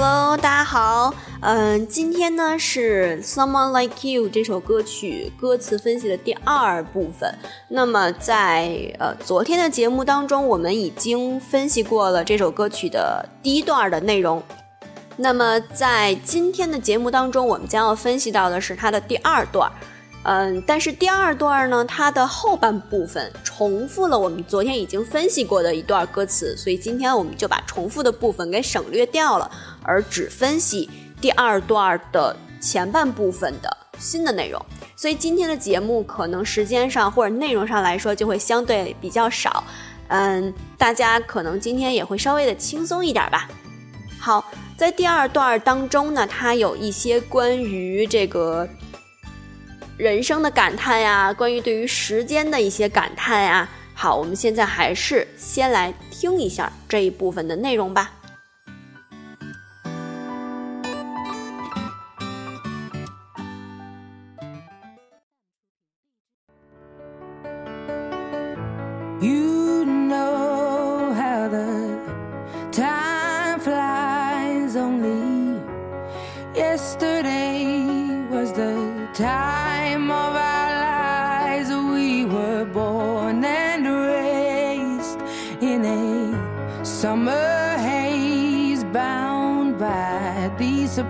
Hello，大家好。嗯，今天呢是《Someone Like You》这首歌曲歌词分析的第二部分。那么在呃昨天的节目当中，我们已经分析过了这首歌曲的第一段的内容。那么在今天的节目当中，我们将要分析到的是它的第二段。嗯，但是第二段呢，它的后半部分重复了我们昨天已经分析过的一段歌词，所以今天我们就把重复的部分给省略掉了，而只分析第二段的前半部分的新的内容。所以今天的节目可能时间上或者内容上来说就会相对比较少，嗯，大家可能今天也会稍微的轻松一点吧。好，在第二段当中呢，它有一些关于这个。人生的感叹呀，关于对于时间的一些感叹呀。好，我们现在还是先来听一下这一部分的内容吧。You know how the time flies. Only yesterday was the time.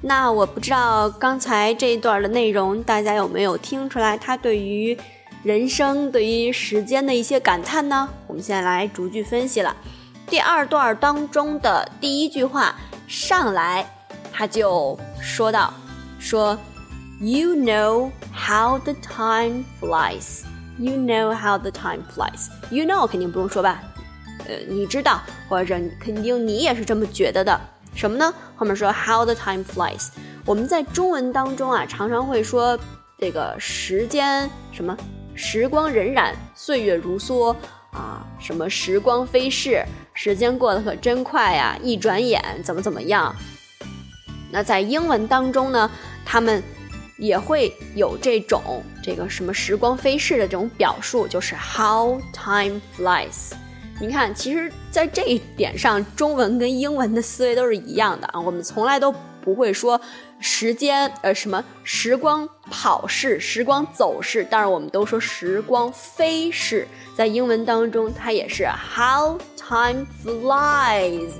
那我不知道刚才这一段的内容，大家有没有听出来？他对于人生、对于时间的一些感叹呢？我们现在来逐句分析了。第二段当中的第一句话上来，他就说到：“说 You know how the time flies. You know how the time flies. You know 肯定不用说吧？呃，你知道，或者肯定你也是这么觉得的。”什么呢？后面说 How the time flies。我们在中文当中啊，常常会说这个时间什么时光荏苒，岁月如梭啊，什么时光飞逝，时间过得可真快呀，一转眼怎么怎么样。那在英文当中呢，他们也会有这种这个什么时光飞逝的这种表述，就是 How time flies。你看，其实，在这一点上，中文跟英文的思维都是一样的啊。我们从来都不会说时间，呃，什么时光跑逝、时光走逝，当然我们都说时光飞逝。在英文当中，它也是 how time flies。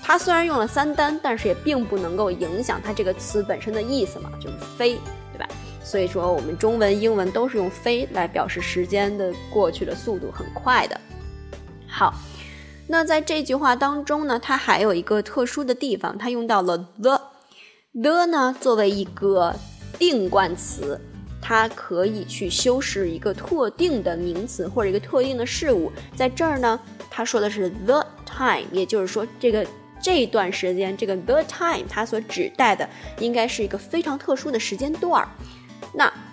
它虽然用了三单，但是也并不能够影响它这个词本身的意思嘛，就是飞，对吧？所以说，我们中文、英文都是用飞来表示时间的过去的速度很快的。好，那在这句话当中呢，它还有一个特殊的地方，它用到了 the，the 呢作为一个定冠词，它可以去修饰一个特定的名词或者一个特定的事物。在这儿呢，他说的是 the time，也就是说，这个这段时间，这个 the time 它所指代的应该是一个非常特殊的时间段儿。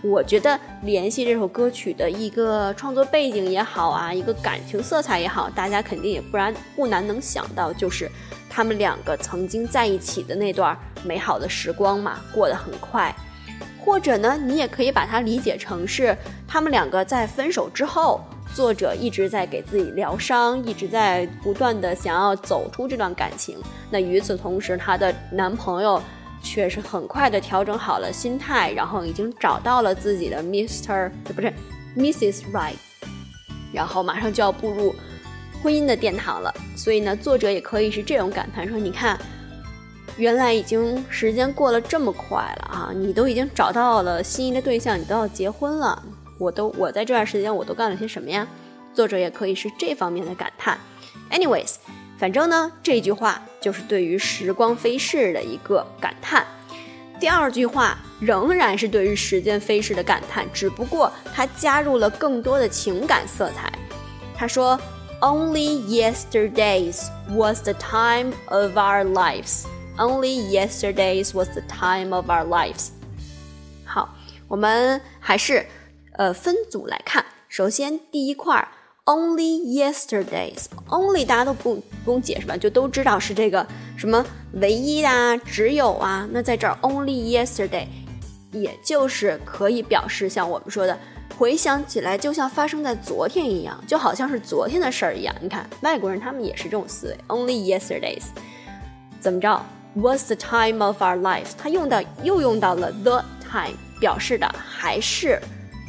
我觉得联系这首歌曲的一个创作背景也好啊，一个感情色彩也好，大家肯定也不然不难能想到，就是他们两个曾经在一起的那段美好的时光嘛，过得很快。或者呢，你也可以把它理解成是他们两个在分手之后，作者一直在给自己疗伤，一直在不断的想要走出这段感情。那与此同时，她的男朋友。却是很快的调整好了心态，然后已经找到了自己的 Mr. 不是 Mrs. Right，然后马上就要步入婚姻的殿堂了。所以呢，作者也可以是这种感叹说：“你看，原来已经时间过了这么快了啊！你都已经找到了心仪的对象，你都要结婚了。我都我在这段时间我都干了些什么呀？”作者也可以是这方面的感叹。Anyways。反正呢，这句话就是对于时光飞逝的一个感叹。第二句话仍然是对于时间飞逝的感叹，只不过它加入了更多的情感色彩。他说：“Only yesterdays was the time of our lives。” Only yesterdays was the time of our lives。好，我们还是呃分组来看。首先第一块儿，Only yesterdays，Only 大家都不不用解释吧，就都知道是这个什么唯一啊，只有啊。那在这儿，Only yesterday，也就是可以表示像我们说的。回想起来，就像发生在昨天一样，就好像是昨天的事儿一样。你看，外国人他们也是这种思维。Only yesterdays，怎么着？What's the time of our lives？他用到又用到了 the time，表示的还是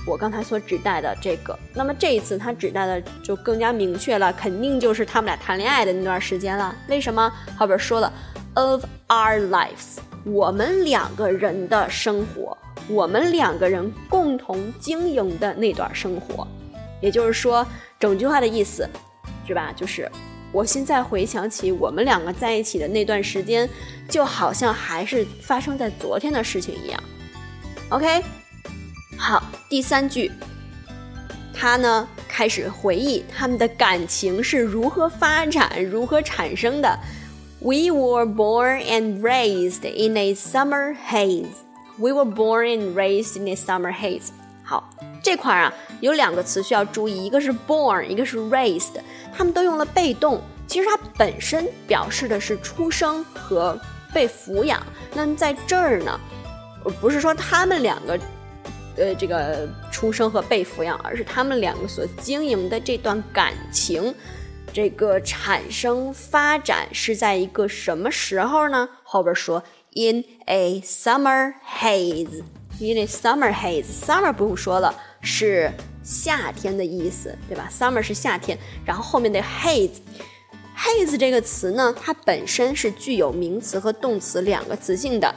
我刚才所指代的这个。那么这一次他指代的就更加明确了，肯定就是他们俩谈恋爱的那段时间了。为什么？后边说了 of our lives，我们两个人的生活。我们两个人共同经营的那段生活，也就是说，整句话的意思，是吧？就是我现在回想起我们两个在一起的那段时间，就好像还是发生在昨天的事情一样。OK，好，第三句，他呢开始回忆他们的感情是如何发展、如何产生的。We were born and raised in a summer haze. We were born and raised in a summer haze。好，这块啊有两个词需要注意，一个是 born，一个是 raised，他们都用了被动。其实它本身表示的是出生和被抚养。那在这儿呢，不是说他们两个，呃，这个出生和被抚养，而是他们两个所经营的这段感情，这个产生发展是在一个什么时候呢？后边说。In a summer haze, in a summer haze, summer 不用说了，是夏天的意思，对吧？Summer 是夏天，然后后面的 haze, haze 这个词呢，它本身是具有名词和动词两个词性的，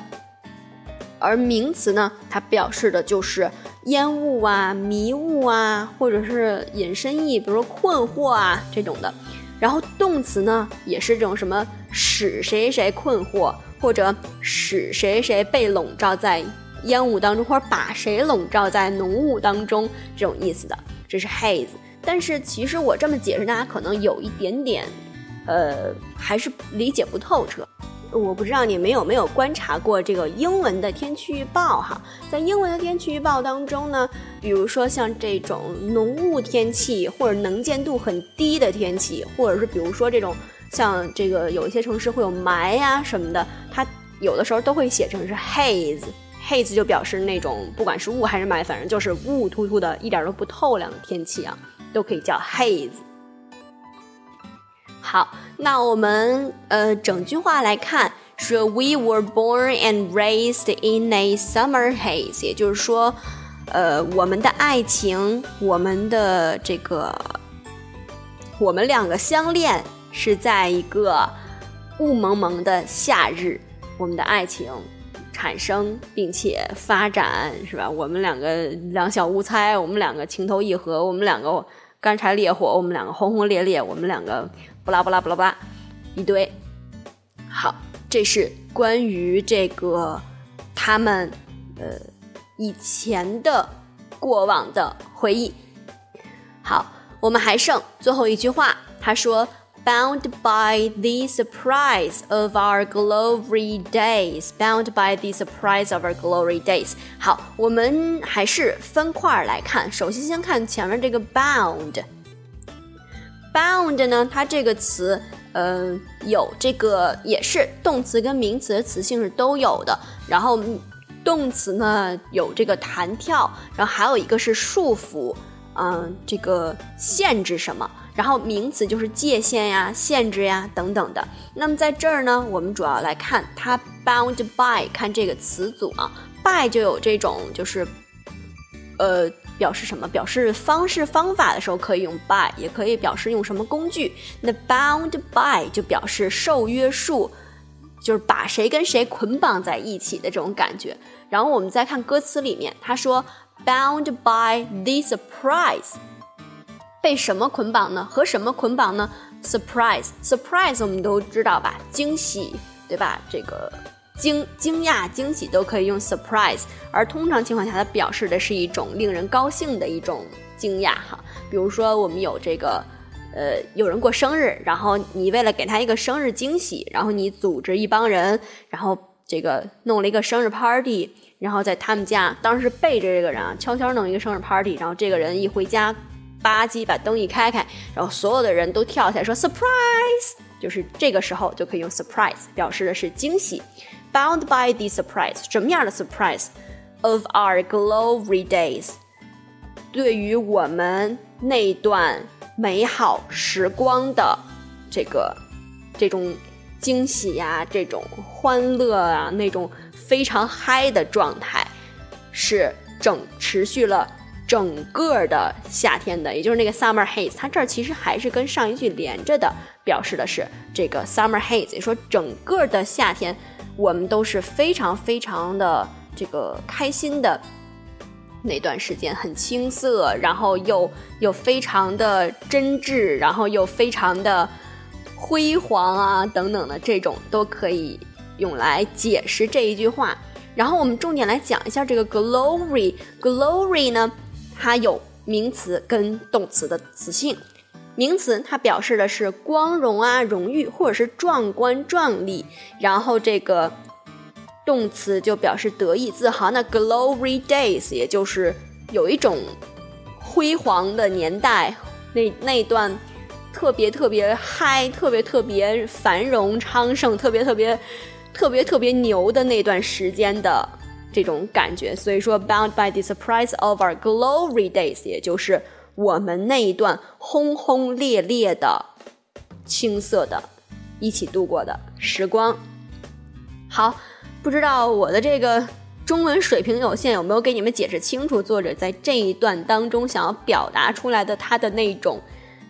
而名词呢，它表示的就是烟雾啊、迷雾啊，或者是引申义，比如说困惑啊这种的。然后动词呢，也是这种什么使谁谁困惑。或者使谁谁被笼罩在烟雾当中，或者把谁笼罩在浓雾当中，这种意思的，这是 haze。但是其实我这么解释，大家可能有一点点，呃，还是理解不透彻。我不知道你们有没有观察过这个英文的天气预报哈？在英文的天气预报当中呢，比如说像这种浓雾天气，或者能见度很低的天气，或者是比如说这种。像这个有一些城市会有霾呀什么的，它有的时候都会写成是 haze，haze 就表示那种不管是雾还是霾，反正就是雾突突的，一点都不透亮的天气啊，都可以叫 haze。好，那我们呃整句话来看，说 We were born and raised in a summer haze，也就是说，呃，我们的爱情，我们的这个，我们两个相恋。是在一个雾蒙蒙的夏日，我们的爱情产生并且发展，是吧？我们两个两小无猜，我们两个情投意合，我们两个干柴烈火，我们两个轰轰烈烈，我们两个不拉不拉不拉不拉一堆。好，这是关于这个他们呃以前的过往的回忆。好，我们还剩最后一句话，他说。bound by the surprise of our glory days. Bound by the surprise of our glory days. 好，我们还是分块来看。首先，先看前面这个 bound。Bound 呢，它这个词，嗯、呃，有这个也是动词跟名词的词性是都有的。然后动词呢有这个弹跳，然后还有一个是束缚，嗯，这个限制什么。然后名词就是界限呀、限制呀等等的。那么在这儿呢，我们主要来看它 bound by，看这个词组啊，by 就有这种就是，呃，表示什么？表示方式方法的时候可以用 by，也可以表示用什么工具。那 bound by 就表示受约束，就是把谁跟谁捆绑在一起的这种感觉。然后我们再看歌词里面，他说 bound by the surprise。被什么捆绑呢？和什么捆绑呢？Surprise，surprise，我们都知道吧？惊喜，对吧？这个惊、惊讶、惊喜都可以用 surprise，而通常情况下，它表示的是一种令人高兴的一种惊讶哈。比如说，我们有这个呃，有人过生日，然后你为了给他一个生日惊喜，然后你组织一帮人，然后这个弄了一个生日 party，然后在他们家，当时背着这个人啊，悄悄弄一个生日 party，然后这个人一回家，吧唧把灯一开开，然后所有的人都跳起来说 surprise，就是这个时候就可以用 surprise 表示的是惊喜。Bound by the surprise，什么样的 surprise of our glory days？对于我们那段美好时光的这个这种惊喜呀、这种欢乐啊、那种非常嗨的状态，是整持续了整个的夏天的，也就是那个 summer haze。它这儿其实还是跟上一句连着的，表示的是这个 summer haze，也说整个的夏天我们都是非常非常的这个开心的。那段时间很青涩，然后又又非常的真挚，然后又非常的辉煌啊，等等的这种都可以用来解释这一句话。然后我们重点来讲一下这个 glory。glory 呢，它有名词跟动词的词性。名词它表示的是光荣啊、荣誉或者是壮观壮丽。然后这个。动词就表示得意自豪，那 glory days 也就是有一种辉煌的年代，那那段特别特别嗨、特别特别繁荣昌盛、特别特别特别特别牛的那段时间的这种感觉。所以说，bound by the surprise of our glory days，也就是我们那一段轰轰烈烈的青涩的一起度过的时光。好。不知道我的这个中文水平有限，有没有给你们解释清楚？作者在这一段当中想要表达出来的他的那种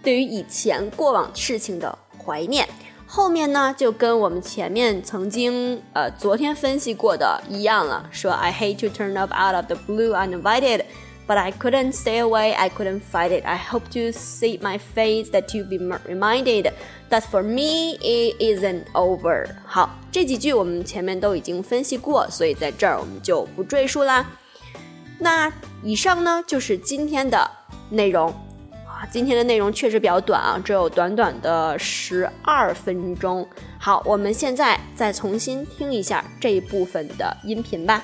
对于以前过往事情的怀念，后面呢就跟我们前面曾经呃昨天分析过的一样了，说 I hate to turn up out of the blue uninvited。But I couldn't stay away, I couldn't fight it. I hope to see my face that you be reminded that for me it isn't over. 好，这几句我们前面都已经分析过，所以在这儿我们就不赘述啦。那以上呢就是今天的内容啊，今天的内容确实比较短啊，只有短短的十二分钟。好，我们现在再重新听一下这一部分的音频吧。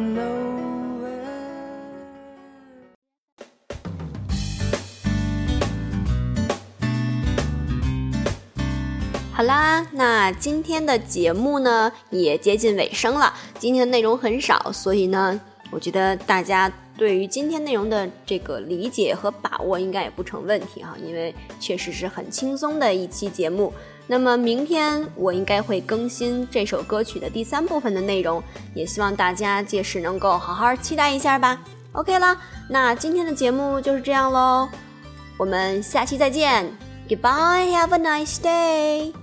好啦，那今天的节目呢也接近尾声了。今天的内容很少，所以呢，我觉得大家。对于今天内容的这个理解和把握，应该也不成问题哈，因为确实是很轻松的一期节目。那么明天我应该会更新这首歌曲的第三部分的内容，也希望大家届时能够好好期待一下吧。OK 啦，那今天的节目就是这样喽，我们下期再见，Goodbye，Have a nice day。